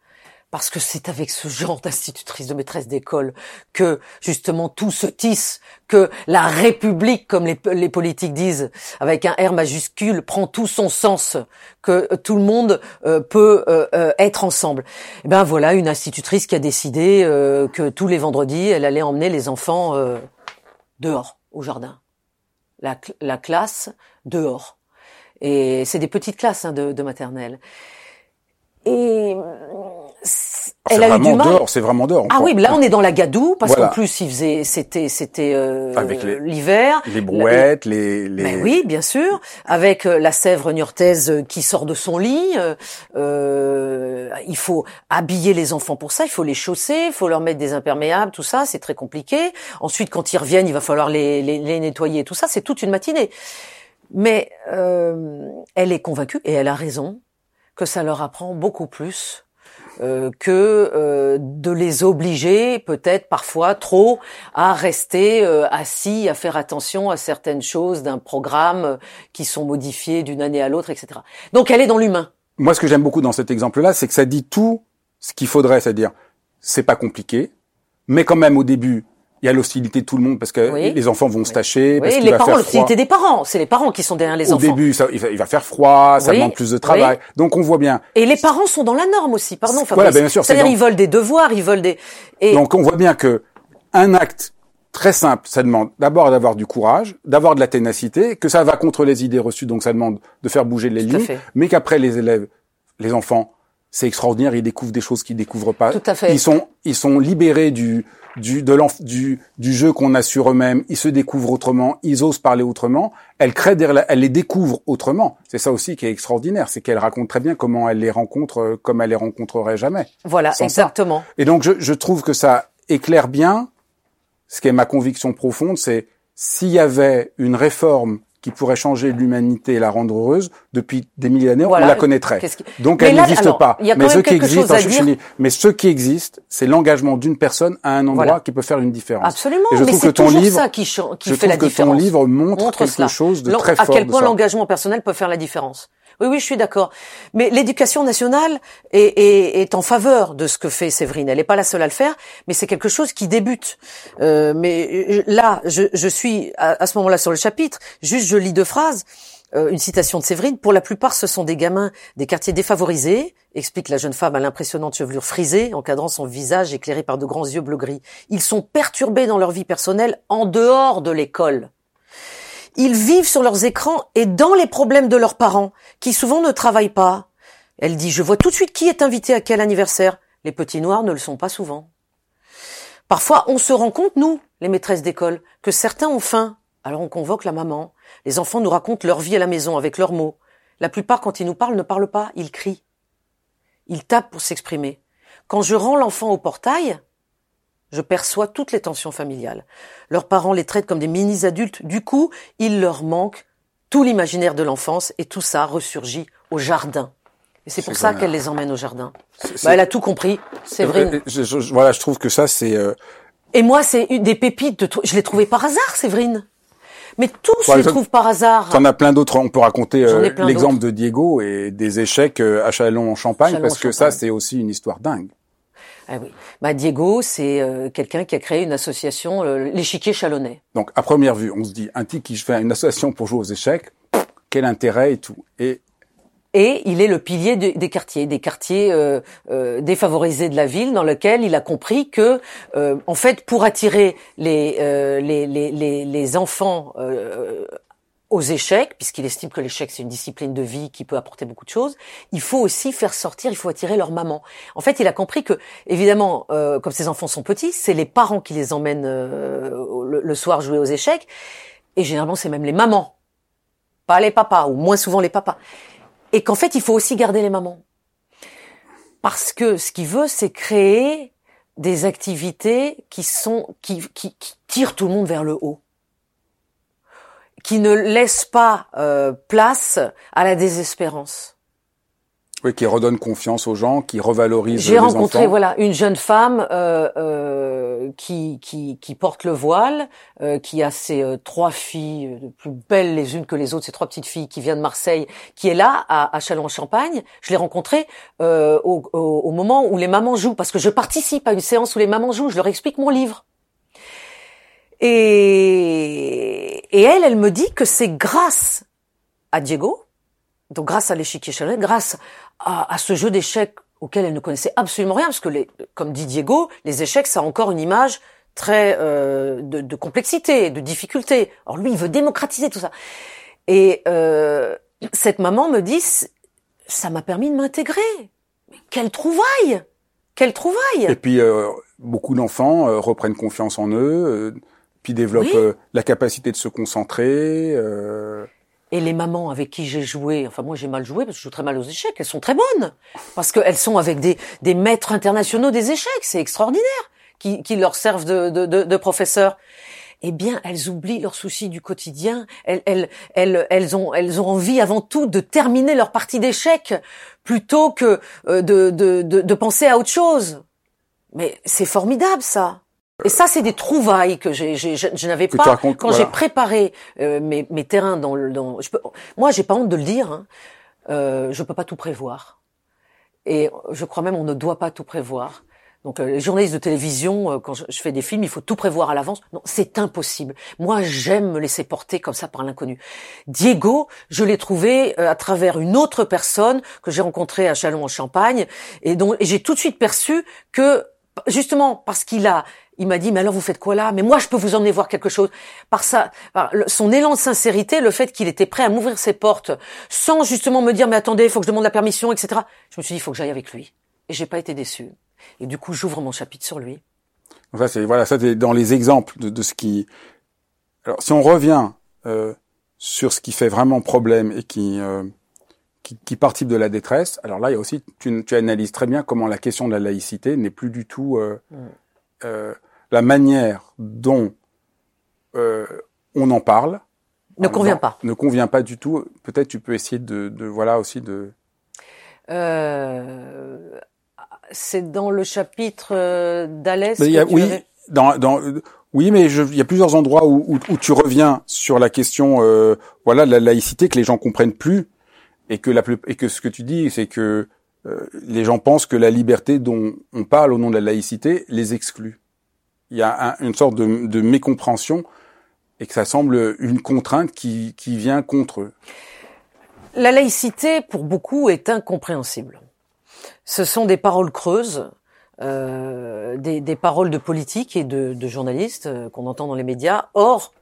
parce que c'est avec ce genre d'institutrice de maîtresse d'école que justement tout se tisse, que la République, comme les, les, politiques disent, avec un R majuscule, prend tout son sens, que tout le monde euh, peut euh, euh, être ensemble. Et eh ben voilà une institutrice qui a décidé que tous les vendredis, elle allait emmener les enfants dehors, au jardin. La, la classe dehors. Et c'est des petites classes hein, de, de maternelle. Et elle a eu du mal. C'est vraiment dehors. Ah oui, là on est dans la gadoue parce qu'en plus il faisait, c'était, c'était euh, l'hiver. Les brouettes, les. les... Ben oui, bien sûr, avec euh, la Sèvre niortaise qui sort de son lit. Euh, il faut habiller les enfants pour ça. Il faut les chausser, il faut leur mettre des imperméables, tout ça. C'est très compliqué. Ensuite, quand ils reviennent, il va falloir les, les, les nettoyer, tout ça. C'est toute une matinée. Mais euh, elle est convaincue et elle a raison que ça leur apprend beaucoup plus euh, que euh, de les obliger peut-être parfois trop à rester euh, assis, à faire attention à certaines choses d'un programme qui sont modifiées d'une année à l'autre, etc. Donc elle est dans l'humain. Moi, ce que j'aime beaucoup dans cet exemple-là, c'est que ça dit tout ce qu'il faudrait, c'est-à-dire c'est pas compliqué, mais quand même au début, il y a l'hostilité de tout le monde parce que les enfants vont se tâcher. Oui, les parents, l'hostilité des parents. C'est les parents qui sont derrière les enfants. Au début, ça, il, va, faire froid, ça demande plus de travail. Donc on voit bien. Et les parents sont dans la norme aussi. Pardon. Voilà, bien sûr. C'est-à-dire ils veulent des devoirs, ils veulent des. Et... Donc on voit bien que un acte très simple, ça demande d'abord d'avoir du courage, d'avoir de la ténacité, que ça va contre les idées reçues, donc ça demande de faire bouger les lignes, mais qu'après les élèves, les enfants, c'est extraordinaire, ils découvrent des choses qu'ils découvrent pas. Tout à fait. Ils sont, ils sont libérés du, du, de du, du jeu qu'on a sur eux-mêmes, ils se découvrent autrement, ils osent parler autrement, elle crée des, elle les découvre autrement. C'est ça aussi qui est extraordinaire, c'est qu'elle raconte très bien comment elle les rencontre, euh, comme elle les rencontrerait jamais. Voilà, exactement. Et donc je, je trouve que ça éclaire bien ce qui est ma conviction profonde, c'est s'il y avait une réforme qui pourrait changer l'humanité et la rendre heureuse, depuis des milliers d'années, on la connaîtrait. Donc elle n'existe pas. mais ce qui existe, mais qui existe, c'est l'engagement d'une personne à un endroit qui peut faire une différence. Absolument. Et je trouve que ton livre, ça qui, qui je fait la que différence. ton livre montre, quelque chose de très fort. À quel point l'engagement personnel peut faire la différence. Oui, oui, je suis d'accord. Mais l'éducation nationale est, est, est, en faveur de ce que fait Séverine. Elle n'est pas la seule à le faire, mais c'est quelque chose qui débute. Euh, mais euh, là, je, je suis à, à ce moment-là sur le chapitre. Juste, je lis deux phrases. Euh, une citation de Séverine. Pour la plupart, ce sont des gamins des quartiers défavorisés, explique la jeune femme à l'impressionnante chevelure frisée, encadrant son visage éclairé par de grands yeux bleu-gris. Ils sont perturbés dans leur vie personnelle en dehors de l'école. Ils vivent sur leurs écrans et dans les problèmes de leurs parents, qui souvent ne travaillent pas. Elle dit, je vois tout de suite qui est invité à quel anniversaire. Les petits noirs ne le sont pas souvent. Parfois, on se rend compte, nous, les maîtresses d'école, que certains ont faim. Alors on convoque la maman. Les enfants nous racontent leur vie à la maison avec leurs mots. La plupart, quand ils nous parlent, ne parlent pas, ils crient. Ils tapent pour s'exprimer. Quand je rends l'enfant au portail, je perçois toutes les tensions familiales. Leurs parents les traitent comme des mini-adultes. Du coup, il leur manque tout l'imaginaire de l'enfance et tout ça ressurgit au jardin. Et c'est pour ça qu'elle les emmène au jardin. Bah, elle a tout compris, c'est vrai. voilà, je trouve que ça, c'est... Euh, et moi, c'est une des pépites. De je l'ai trouvé par hasard, Séverine. Mais tout se trouve par hasard. T'en as plein d'autres. On peut raconter euh, l'exemple de Diego et des échecs euh, à Chalon en Champagne, parce que ça, c'est aussi une histoire dingue. Ah oui. Bah, Diego, c'est euh, quelqu'un qui a créé une association, euh, l'échiquier chalonnais. Donc, à première vue, on se dit, un type qui fait une association pour jouer aux échecs, quel intérêt et tout. Et et il est le pilier des quartiers, des quartiers euh, euh, défavorisés de la ville, dans lequel il a compris que, en fait, pour attirer les les, les, les, enfants aux échecs, puisqu'il estime que l'échec c'est une discipline de vie qui peut apporter beaucoup de choses, il faut aussi faire sortir, il faut attirer leur maman. En fait, il a compris que, évidemment, euh, comme ces enfants sont petits, c'est les parents qui les emmènent euh, le, soir jouer aux échecs, et généralement c'est même les mamans, pas les papas, ou moins souvent les papas. Et qu'en fait, il faut aussi garder les mamans. Parce que ce qu'il veut, c'est créer des activités qui sont qui, qui tirent tout le monde vers le haut qui ne laisse pas euh, place à la désespérance. Oui, qui redonne confiance aux gens, qui revalorise J'ai les rencontré enfants. voilà une jeune femme euh, euh, qui, qui qui porte le voile, euh, qui a ses euh, trois filles euh, plus belles les unes que les autres, ces trois petites filles qui viennent de Marseille, qui est là à, à Châlons-en-Champagne. Je l'ai rencontrée euh, au, au, au moment où les mamans jouent, parce que je participe à une séance où les mamans jouent. Je leur explique mon livre. Et, et elle, elle me dit que c'est grâce à Diego, donc grâce à l'échiquier Chanel, grâce à, à ce jeu d'échecs auquel elle ne connaissait absolument rien, parce que, les, comme dit Diego, les échecs, ça a encore une image très euh, de, de complexité, de difficulté. Alors lui, il veut démocratiser tout ça. Et euh, cette maman me dit, ça m'a permis de m'intégrer. Quelle trouvaille Quelle trouvaille Et puis euh, beaucoup d'enfants euh, reprennent confiance en eux, euh, puis développent Oui. euh, la capacité de se concentrer. euh, Et les mamans avec qui j'ai joué, enfin moi j'ai mal joué parce que je joue très mal aux échecs, elles sont très bonnes. Parce qu'elles sont avec des, des maîtres internationaux des échecs, c'est extraordinaire, qui, qui leur servent de, de, de, de professeurs. Eh bien, elles oublient leurs soucis du quotidien. Elles, elles, elles, elles, ont, elles ont envie avant tout de terminer leur partie d'échecs plutôt que euh, de, de, de, de penser à autre chose. Mais c'est formidable ça. Et ça, c'est des trouvailles que j'ai, j'ai- je, n'avais pas racontes, quand voilà. j'ai préparé euh, mes, mes terrains dans le. Dans, je peux, moi, j'ai pas honte de le dire. Hein, euh, je peux pas tout prévoir. Et je crois même on ne doit pas tout prévoir. Donc euh, les journalistes de télévision, euh, quand je, je fais des films, il faut tout prévoir à l'avance. Non, c'est impossible. Moi, j'aime me laisser porter comme ça par l'inconnu. Diego, je l'ai trouvé euh, à travers une autre personne que j'ai rencontrée à Châlons-en-Champagne, et dont et j'ai tout de suite perçu que justement parce qu'il a il m'a dit, mais alors vous faites quoi là? Mais moi, je peux vous emmener voir quelque chose. Par ça, par son élan de sincérité, le fait qu'il était prêt à m'ouvrir ses portes, sans justement me dire, mais attendez, il faut que je demande la permission, etc. Je me suis dit, il faut que j'aille avec lui. Et j'ai pas été déçu. Et du coup, j'ouvre mon chapitre sur lui. Donc ça, c'est voilà, ça c'est dans les exemples de, de ce qui. Alors, si on revient euh, sur ce qui fait vraiment problème et qui, euh, qui qui participe de la détresse, alors là, il y a aussi tu, tu analyses très bien comment la question de la laïcité n'est plus du tout euh, Mm. Euh, la manière dont euh, on en parle. Ne convient pas. Ne convient pas du tout. Peut-être tu peux essayer de, de voilà aussi de. Euh, c'est dans le chapitre euh, d'Alès. Oui, avais- dans, dans, oui, mais il y a plusieurs endroits où, où, où tu reviens sur la question, euh, voilà, de la laïcité que les gens comprennent plus et que la plus, et que ce que tu dis, c'est que euh, les gens pensent que la liberté dont on parle au nom de la laïcité les exclut. Il y a un- une sorte de, mécompréhension et que ça semble une contrainte qui, qui vient contre eux. La laïcité, pour beaucoup, est incompréhensible. Ce sont des paroles creuses, euh, des, des paroles de politiques et de, de journalistes euh, qu'on entend dans les médias. Or,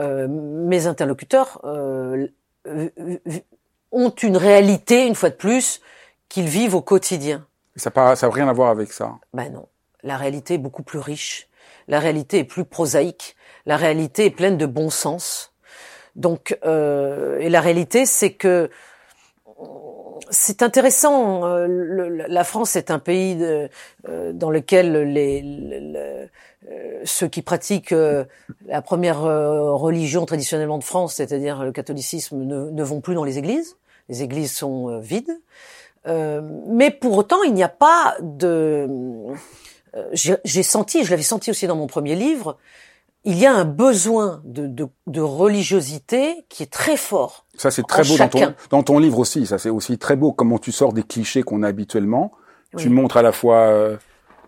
euh, mes interlocuteurs euh, ont une réalité, une fois de plus, qu'ils vivent au quotidien. Ça n'a ça rien à voir avec ça. Ben non, la réalité est beaucoup plus riche. La réalité est plus prosaïque. La réalité est pleine de bon sens. Donc, euh, et la réalité, c'est que c'est intéressant. euh, le- la France est un pays de- euh, dans lequel les, le- le- euh, ceux qui pratiquent la première religion traditionnellement de France, c'est-à-dire le catholicisme, ne, ne vont plus dans les églises. Les églises sont vides. Euh, mais pour autant, il n'y a pas de. euh, J'ai senti, je l'avais senti aussi dans mon premier livre, il y a un besoin de, de, de religiosité qui est très fort. Ça, c'est très beau dans ton, dans ton livre aussi. Ça, c'est aussi très beau comment tu sors des clichés qu'on a habituellement. Tu montres à la fois euh,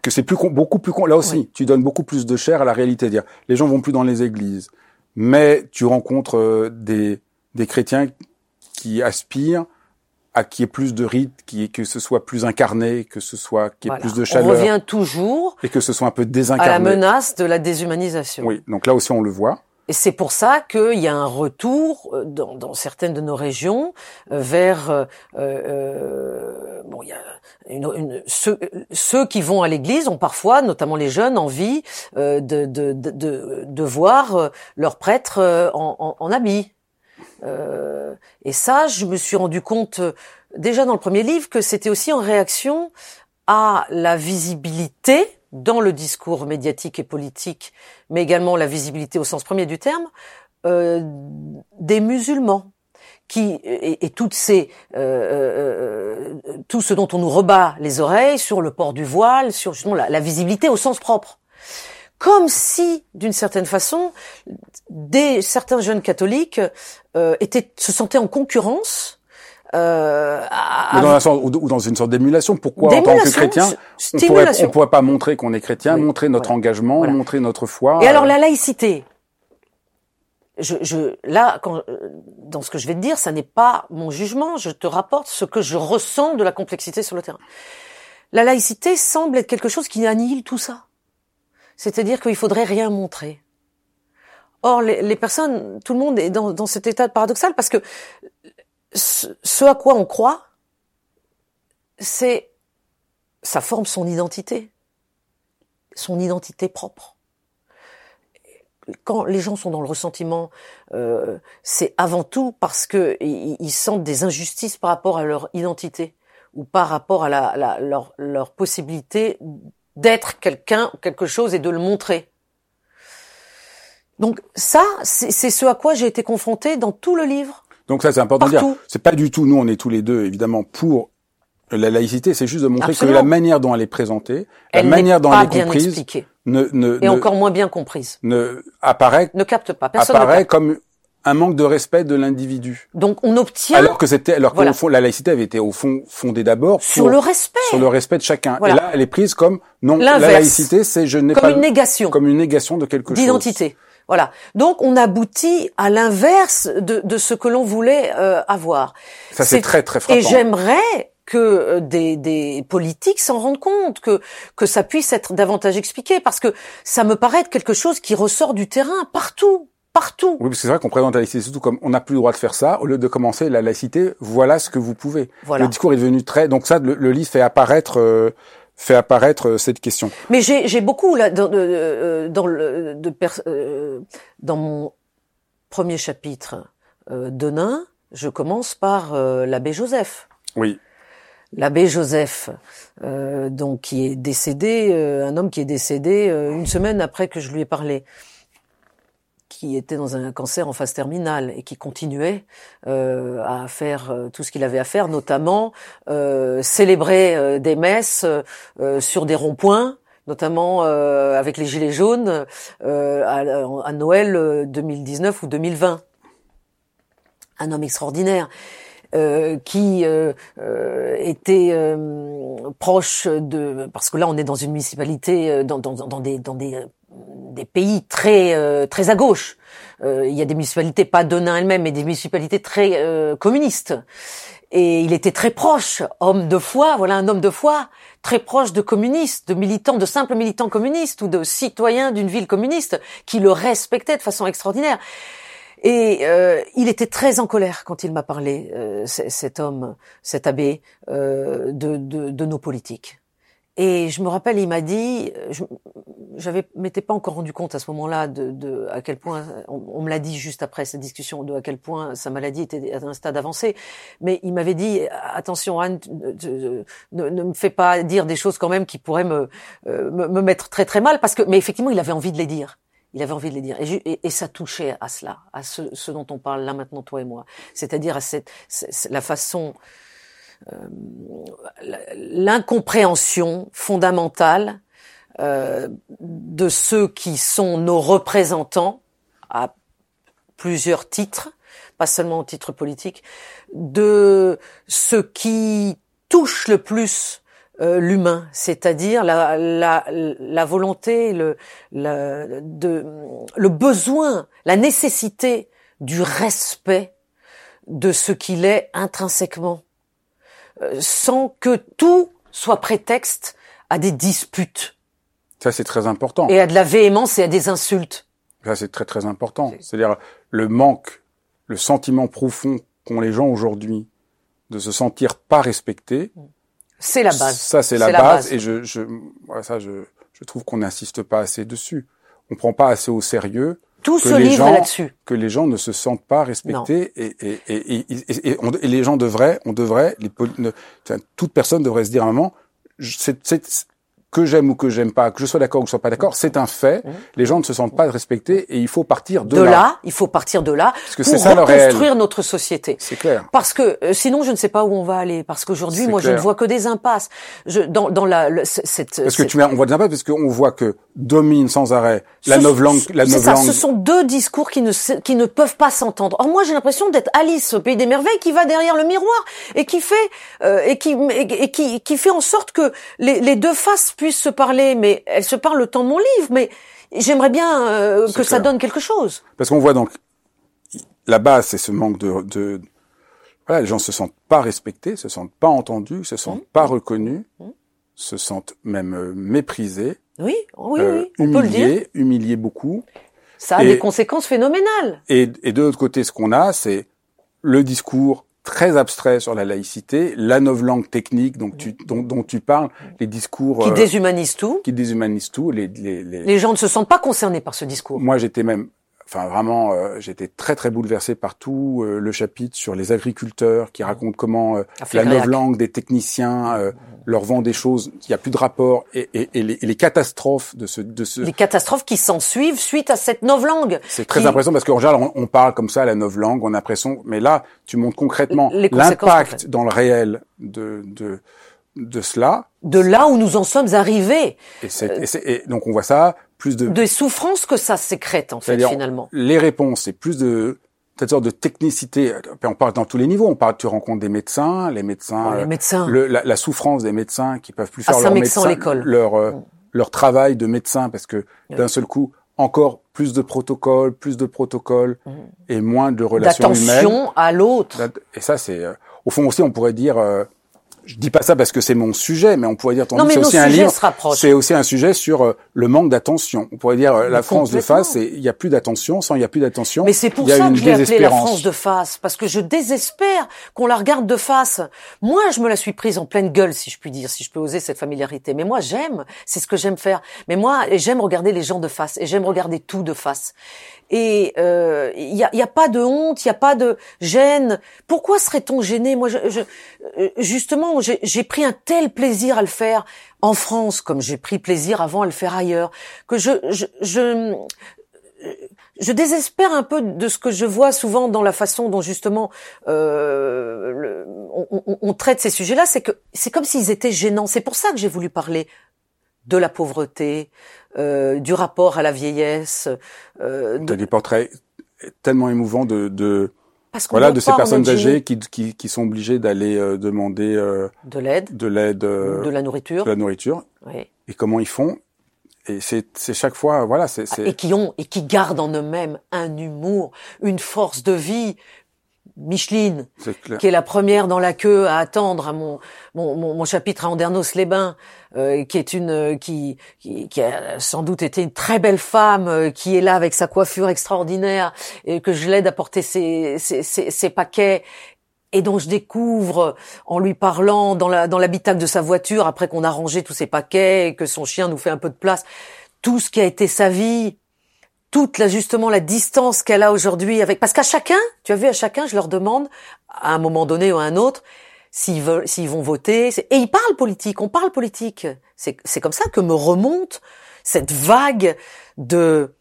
que c'est plus con- beaucoup plus con. Là aussi, Oui. tu donnes beaucoup plus de chair à la réalité. Dire, les gens vont plus dans les églises, mais tu rencontres des des chrétiens qui aspirent à qu'il y ait plus de rites, qui que ce soit plus incarné, que ce soit qu'il y ait Voilà. plus de On chaleur revient toujours et que ce soit un peu à la désincarné. menace de la déshumanisation. Oui, donc là aussi on le voit. Et c'est pour ça qu'il y a un retour euh, dans, dans certaines de nos régions euh, vers euh, euh, bon, il y a une, une- ceux, ceux qui vont à l'église ont parfois, notamment les jeunes, envie euh, de, de, de, de, de voir leur prêtre en, en, en habit. Euh, et ça, je me suis rendu compte euh, déjà dans le premier livre que c'était aussi en réaction à la visibilité dans le discours médiatique et politique, mais également la visibilité au sens premier du terme, euh, des musulmans qui et, et toutes ces euh, euh, tout ce dont on nous rebat les oreilles sur le port du voile, sur justement la visibilité au sens propre. Comme si, d'une certaine façon, des certains jeunes catholiques euh, étaient se sentaient en concurrence euh, dans un sens, ou dans une sorte d'émulation. Pourquoi en tant que chrétien, on pourrait, on pourrait pas montrer qu'on est chrétien, montrer notre engagement, montrer notre foi. Et alors la laïcité. Je, je, là, quand, dans ce que je vais te dire, ça n'est pas mon jugement. Je te rapporte ce que je ressens de la complexité sur le terrain. La laïcité semble être quelque chose qui annihile tout ça. C'est-à-dire qu'il faudrait rien montrer. Or, les, personnes, tout le monde est dans, dans cet état paradoxal parce que ce à quoi on croit, c'est ça forme son identité, son identité propre. Quand les gens sont dans le ressentiment, euh, c'est avant tout parce que ils, sentent des injustices par rapport à leur identité ou par rapport à la, leur, leur possibilité d'être quelqu'un, quelque chose et de le montrer. Donc ça, c'est ce à quoi j'ai été confrontée dans tout le livre. Donc ça, c'est important de dire. C'est pas du tout, nous, on est tous les deux, évidemment, pour la laïcité, c'est juste de montrer que la manière dont elle est présentée, la manière dont elle est comprise, ne, ne, et encore moins bien comprise, ne apparaît, ne capte pas, personne apparaît comme un manque de respect de l'individu. Donc on obtient alors que c'était alors que la laïcité avait été au fond fondée d'abord sur le respect sur le respect de chacun. Et là elle est prise comme non la laïcité c'est je n'ai pas comme une négation comme une négation de quelque chose d'identité. Voilà. Donc on aboutit à l'inverse de, de, ce que l'on voulait euh, avoir. Ça c'est très très frappant. Et j'aimerais que euh, des, des politiques s'en rendent compte, que que ça puisse être davantage expliqué, parce que ça me paraît être quelque chose qui ressort du terrain partout. Partout. Oui, parce que c'est vrai qu'on présente la laïcité surtout comme on n'a plus le droit de faire ça. Au lieu de commencer la laïcité, voilà ce que vous pouvez. Voilà. Le discours est devenu très. Donc ça, le, livre fait apparaître euh, fait apparaître euh, cette question. Mais j'ai beaucoup là dans, euh, dans le de euh, dans mon premier chapitre de Nain, je commence par l'abbé Joseph. Oui. L'abbé Joseph, donc qui est décédé, un homme qui est décédé une semaine après que je lui ai parlé qui était dans un cancer en phase terminale et qui continuait euh, à faire euh, tout ce qu'il avait à faire, notamment euh, célébrer euh, des messes euh, sur des ronds-points, notamment avec les Gilets jaunes à, à, Noël 2019 ou 2020. Un homme extraordinaire. Euh, qui euh, était proche de parce que là on est dans une municipalité dans, dans, dans des dans des des pays très euh, très à gauche. Euh, il y a des municipalités, pas Denain elle-même, mais des municipalités très euh, communistes. Et il était très proche, homme de foi, voilà un homme de foi, très proche de communistes, de militants, de simples militants communistes ou de citoyens d'une ville communiste qui le respectaient de façon extraordinaire. Et il était très en colère quand il m'a parlé, cet homme, cet abbé, de nos politiques. Et je me rappelle, il m'a dit, je j'avais m'étais pas encore rendu compte à ce moment-là de, de, à quel point on, me l'a dit juste après cette discussion de à quel point sa maladie était à un stade avancé. Mais il m'avait dit attention Anne, ne, ne, me fais pas dire des choses quand même qui pourraient me, euh, me, me mettre très très mal parce que mais effectivement il avait envie de les dire. Il avait envie de les dire. Et, et, et ça touchait à cela, à ce, ce, dont on parle là maintenant, toi et moi. C'est-à-dire à cette, la façon euh, l'incompréhension fondamentale euh, de ceux qui sont nos représentants à plusieurs titres, pas seulement au titre politique, de ce qui touche le plus euh, l'humain, c'est-à-dire la, la, la, volonté, le, le besoin, la nécessité du respect de ce qu'il est intrinsèquement. euh, sans que tout soit prétexte à des disputes. Ça, c'est très important. Et à de la véhémence et à des insultes. Ça, c'est très très important. C'est-à-dire le manque, le sentiment profond qu'ont les gens aujourd'hui de se sentir pas respectés. C'est la base. Ça, c'est la, base. Et je, je, ça, je, je trouve qu'on n'insiste pas assez dessus. On prend pas assez au sérieux tout se livre là-dessus. Que les gens ne se sentent pas respectés et, et, et, et, et, les gens devraient, on devrait, les, toute personne devrait se dire à un moment, que j'aime ou que j'aime pas, que je sois d'accord ou que je sois pas d'accord, c'est un fait. Les gens ne se sentent pas respectés et il faut partir de, de là. Il faut partir de là Parce que pour c'est ça reconstruire notre société. C'est clair. Parce que euh, sinon, je ne sais pas où on va aller. Parce qu'aujourd'hui, moi, je ne vois que des impasses. Je, dans, dans la, le- cette, Parce que tu mets, on voit des impacts parce qu'on voit que domine sans arrêt la novlangue, la c'est ça, novlangue. ce sont deux discours qui ne, qui ne peuvent pas s'entendre. Or moi j'ai l'impression d'être Alice au pays des merveilles qui va derrière le miroir et qui fait euh, et qui et, et qui, qui fait en sorte que les, les deux faces puissent se parler, mais elles se parlent de mon livre. Mais j'aimerais bien euh, que ça donne quelque chose. Parce qu'on voit donc là-bas, c'est ce manque de, de voilà, les gens se sentent pas respectés, se sentent pas entendus, se Mmh. sentent pas reconnus, se sentent même euh, méprisés, Oui, oui, euh, oui, on peut le dire. humiliés, humiliés beaucoup. Ça a et- des conséquences phénoménales. Et, et de l'autre côté, ce qu'on a, c'est le discours très abstrait sur la laïcité, la novlangue technique donc tu, dont, dont tu parles, les discours Qui euh, déshumanisent tout. qui déshumanisent tout. Les, les, les... Les gens ne se sentent pas concernés par ce discours. Moi, j'étais même, enfin vraiment, euh, j'étais très très bouleversé par tout euh, le chapitre sur les agriculteurs qui racontent comment euh, la novlangue des techniciens euh, leur vend des choses, il n'y a plus de rapport et, et, et, les, et les catastrophes de ce, de ce, Les catastrophes qui s'en suivent suite à cette novlangue. C'est très qui- impressionnant parce qu'en général, on, on parle comme ça, la novlangue, on a l'impression, mais là, tu montres concrètement l'impact dans le réel de, de, de cela. De là où nous en sommes arrivés. Et, et, donc, on voit ça, plus de, des souffrances que ça sécrète en fait finalement. les réponses, c'est plus de, cette sorte de technicité. On parle dans tous les niveaux. On parle, tu rencontres des médecins, les médecins, Oh, les euh, médecins. le- la, la souffrance des médecins qui peuvent plus À faire leur médecin, l'école. leur, euh, Mm. leur travail de médecin parce que d'un seul coup, encore plus de protocoles, plus de protocoles et moins de relations humaines. Mm. D'attention à l'autre. Et ça, c'est euh, au fond aussi, on pourrait dire. Je dis pas ça parce que c'est mon sujet, mais on pourrait dire tandis c'est aussi un livre. C'est aussi un sujet sur euh, le manque d'attention. On pourrait dire euh, la Mais France de face, il y a plus d'attention. Sans il y a plus d'attention, Mais c'est pour il y a ça une que je l'ai appelée la. France de face, parce que je désespère qu'on la regarde de face. Moi, je me la suis prise en pleine gueule, si je puis dire, si je peux oser cette familiarité. Mais moi, j'aime, c'est ce que j'aime faire. Mais moi, j'aime regarder les gens de face, et j'aime regarder tout de face. Et euh, il y, a, y a pas de honte, il y a pas de gêne. Pourquoi serait-on gêné? Moi, je, je- euh, justement, j'ai pris un tel plaisir à le faire en France, comme j'ai pris plaisir avant à le faire ailleurs, que je, je, je je désespère un peu de ce que je vois souvent dans la façon dont justement euh, on, on- on traite ces sujets-là, c'est que c'est comme s'ils étaient gênants. C'est pour ça que j'ai voulu parler de la pauvreté, euh, du rapport à la vieillesse, euh, T'as de, des portraits tellement émouvants de, de parce voilà de ces personnes âgées qui, qui, qui sont obligées d'aller euh, demander euh, de l'aide, de l'aide, euh, de la nourriture, de la nourriture oui. et comment ils font? Et c'est c'est chaque fois, voilà, c'est c'est- et qui ont et qui gardent en eux-mêmes un humour, une force de vie. Micheline, qui est la première dans la queue à attendre à mon mon, mon, mon chapitre à Andernos-les-Bains, euh, qui est une euh, qui, qui qui a sans doute été une très belle femme, euh, qui est là avec sa coiffure extraordinaire et que je l'aide à porter ses, ses, ses, ses paquets et dont je découvre en lui parlant dans la dans l'habitacle de sa voiture après qu'on a rangé tous ses paquets et que son chien nous fait un peu de place, tout ce qui a été sa vie, toute la justement la distance qu'elle a aujourd'hui avec parce qu'à chacun, tu as vu à chacun, je leur demande à un moment donné ou à un autre s'ils veulent s'ils vont voter et ils parlent politique, on parle politique. C'est c'est comme ça que me remonte cette vague de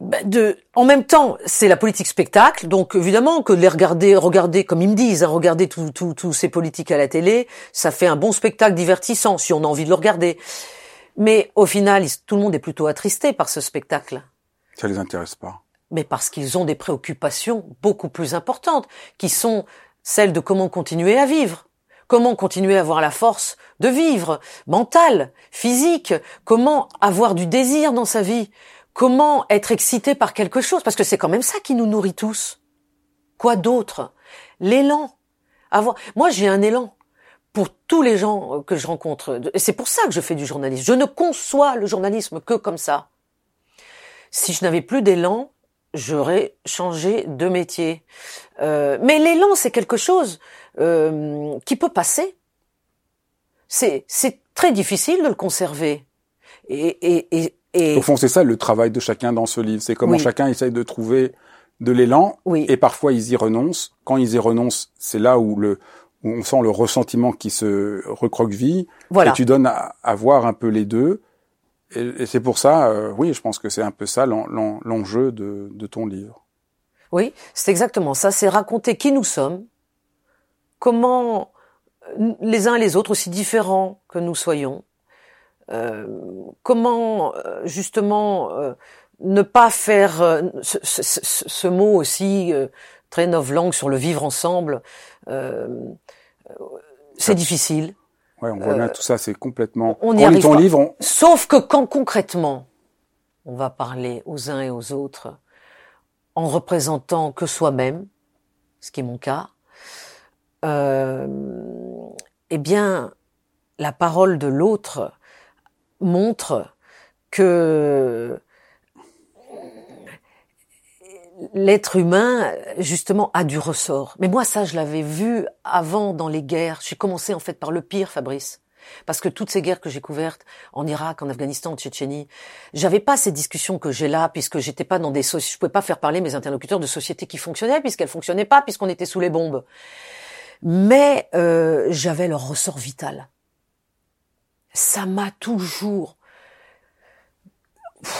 bah, de en même temps, c'est la politique spectacle, donc évidemment que les regarder regarder comme ils me disent, hein, regarder tous tous tous ces politiques à la télé, ça fait un bon spectacle divertissant si on a envie de le regarder. Mais au final, ils- tout le monde est plutôt attristé par ce spectacle. Ça les intéresse pas. Mais parce qu'ils ont des préoccupations beaucoup plus importantes, qui sont celles de comment continuer à vivre. Comment continuer à avoir la force de vivre, mentale, physique, comment avoir du désir dans sa vie, comment être excité par quelque chose, parce que c'est quand même ça qui nous nourrit tous. Quoi d'autre? L'élan. Avoir. Moi, j'ai un élan pour tous les gens que je rencontre. C'est pour ça que je fais du journalisme. Je ne conçois le journalisme que comme ça. Si je n'avais plus d'élan, j'aurais changé de métier. Euh, mais l'élan, c'est quelque chose euh, qui peut passer. C'est c'est très difficile de le conserver. Et, et, et, et Au fond, c'est ça le travail de chacun dans ce livre. C'est comment Oui. chacun essaye de trouver de l'élan oui, et parfois ils y renoncent. Quand ils y renoncent, c'est là où le on sent le ressentiment qui se recroqueville, Voilà. et tu donnes à, à voir un peu les deux. Et, et c'est pour ça, euh, oui, je pense que c'est un peu ça l'en- l'en- l'enjeu de, de ton livre. Oui, c'est exactement ça. C'est raconter qui nous sommes, comment euh, les uns et les autres, aussi différents que nous soyons, euh, comment euh, justement euh, ne pas faire ce, ce- ce- ce mot aussi très novlangue sur le vivre ensemble. euh, c'est difficile. Ouais, on voit bien tout ça, c'est complètement. Euh, on arrive ton pas. livre, on- Sauf que quand concrètement, on va parler aux uns et aux autres en représentant que soi-même, ce qui est mon cas, euh, eh bien, la parole de l'autre montre que l'être humain, justement, a du ressort. Mais moi, ça, je l'avais vu avant dans les guerres. J'ai commencé, en fait, par le pire, Fabrice. Parce que toutes ces guerres que j'ai couvertes, en Irak, en Afghanistan, en Tchétchénie, j'avais pas ces discussions que j'ai là, puisque j'étais pas dans des soci- je pouvais pas faire parler mes interlocuteurs de sociétés qui fonctionnaient, puisqu'elles fonctionnaient pas, puisqu'on était sous les bombes. Mais euh, j'avais leur ressort vital. Ça m'a toujours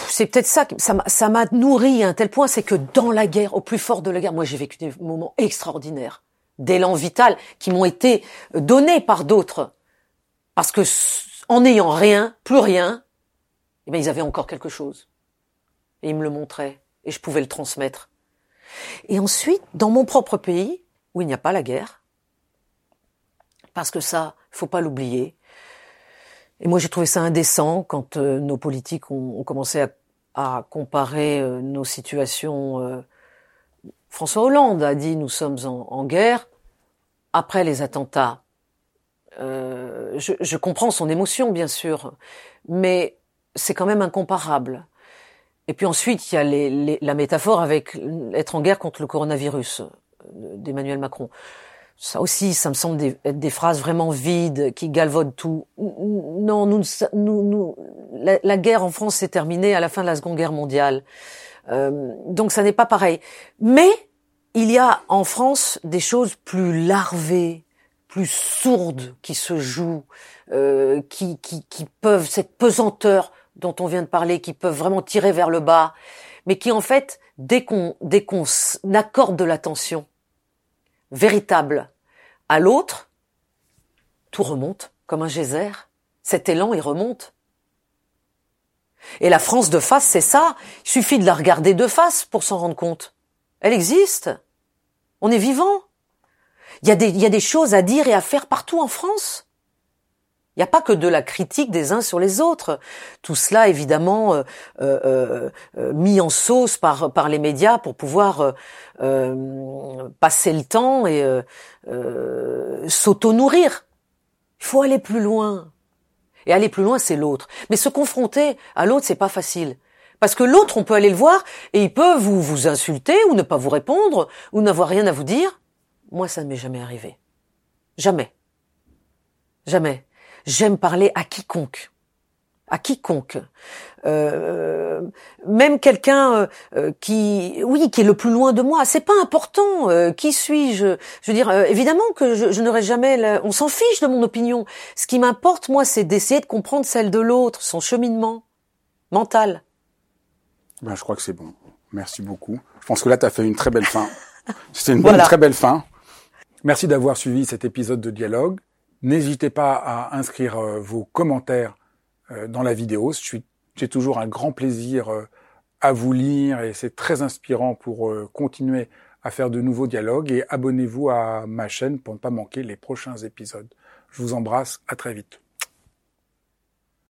c'est peut-être ça, ça m'a- nourri à un tel point, c'est que dans la guerre, au plus fort de la guerre, moi j'ai vécu des moments extraordinaires, d'élan vital qui m'ont été donnés par d'autres, parce que en n'ayant rien, plus rien, eh bien, ils avaient encore quelque chose, et ils me le montraient, et je pouvais le transmettre. Et ensuite, dans mon propre pays, où il n'y a pas la guerre, parce que ça, faut pas l'oublier, et moi, j'ai trouvé ça indécent quand euh, nos politiques ont, commencé à, comparer euh, nos situations. euh, François Hollande a dit nous sommes en, guerre après les attentats. Je, comprends son émotion, bien sûr, mais c'est quand même incomparable. Et puis ensuite, il y a la métaphore avec être en guerre contre le coronavirus d'Emmanuel Macron. Ça aussi, ça me semble des, des phrases vraiment vides qui galvaudent tout. Non, nous, nous, nous la, guerre en France s'est terminée à la fin de la Seconde Guerre mondiale. Euh, donc ça n'est pas pareil. Mais il y a en France des choses plus larvées, plus sourdes qui se jouent, euh, qui, qui, qui peuvent cette pesanteur dont on vient de parler, qui peuvent vraiment tirer vers le bas, mais qui en fait, dès qu'on dès qu'on accorde de l'attention véritable à l'autre, tout remonte comme un geyser. Cet élan, il remonte. Et la France de face, c'est ça. Il suffit de la regarder de face pour s'en rendre compte. Elle existe. On est vivant. Il y, a des, il y a des choses à dire et à faire partout en France. Il n'y a pas que de la critique des uns sur les autres. Tout cela, évidemment, euh, euh, euh, mis en sauce par, les médias pour pouvoir passer le temps et s'auto-nourrir. Il faut aller plus loin. Et aller plus loin, c'est l'autre. Mais se confronter à l'autre, c'est pas facile. Parce que l'autre, on peut aller le voir et il peut vous, vous insulter ou ne pas vous répondre ou n'avoir rien à vous dire. Moi, ça ne m'est jamais arrivé. Jamais. Jamais. J'aime parler à quiconque. À quiconque. Euh, même quelqu'un euh, euh, qui, oui, qui est le plus loin de moi. C'est pas important. Euh, qui suis-je Je veux dire, euh, évidemment que je, je n'aurai jamais. la- On s'en fiche de mon opinion. Ce qui m'importe, moi, c'est d'essayer de comprendre celle de l'autre, son cheminement mental. ben, je crois que c'est bon. Merci beaucoup. Je pense que là, tu as fait une très belle fin. (laughs) C'était une Voilà. très belle fin. Merci d'avoir suivi cet épisode de Dialogue. N'hésitez pas à inscrire euh, vos commentaires euh, dans la vidéo. J'ai toujours un grand plaisir euh, à vous lire et c'est très inspirant pour continuer à faire de nouveaux dialogues. Et abonnez-vous à ma chaîne pour ne pas manquer les prochains épisodes. Je vous embrasse. À très vite.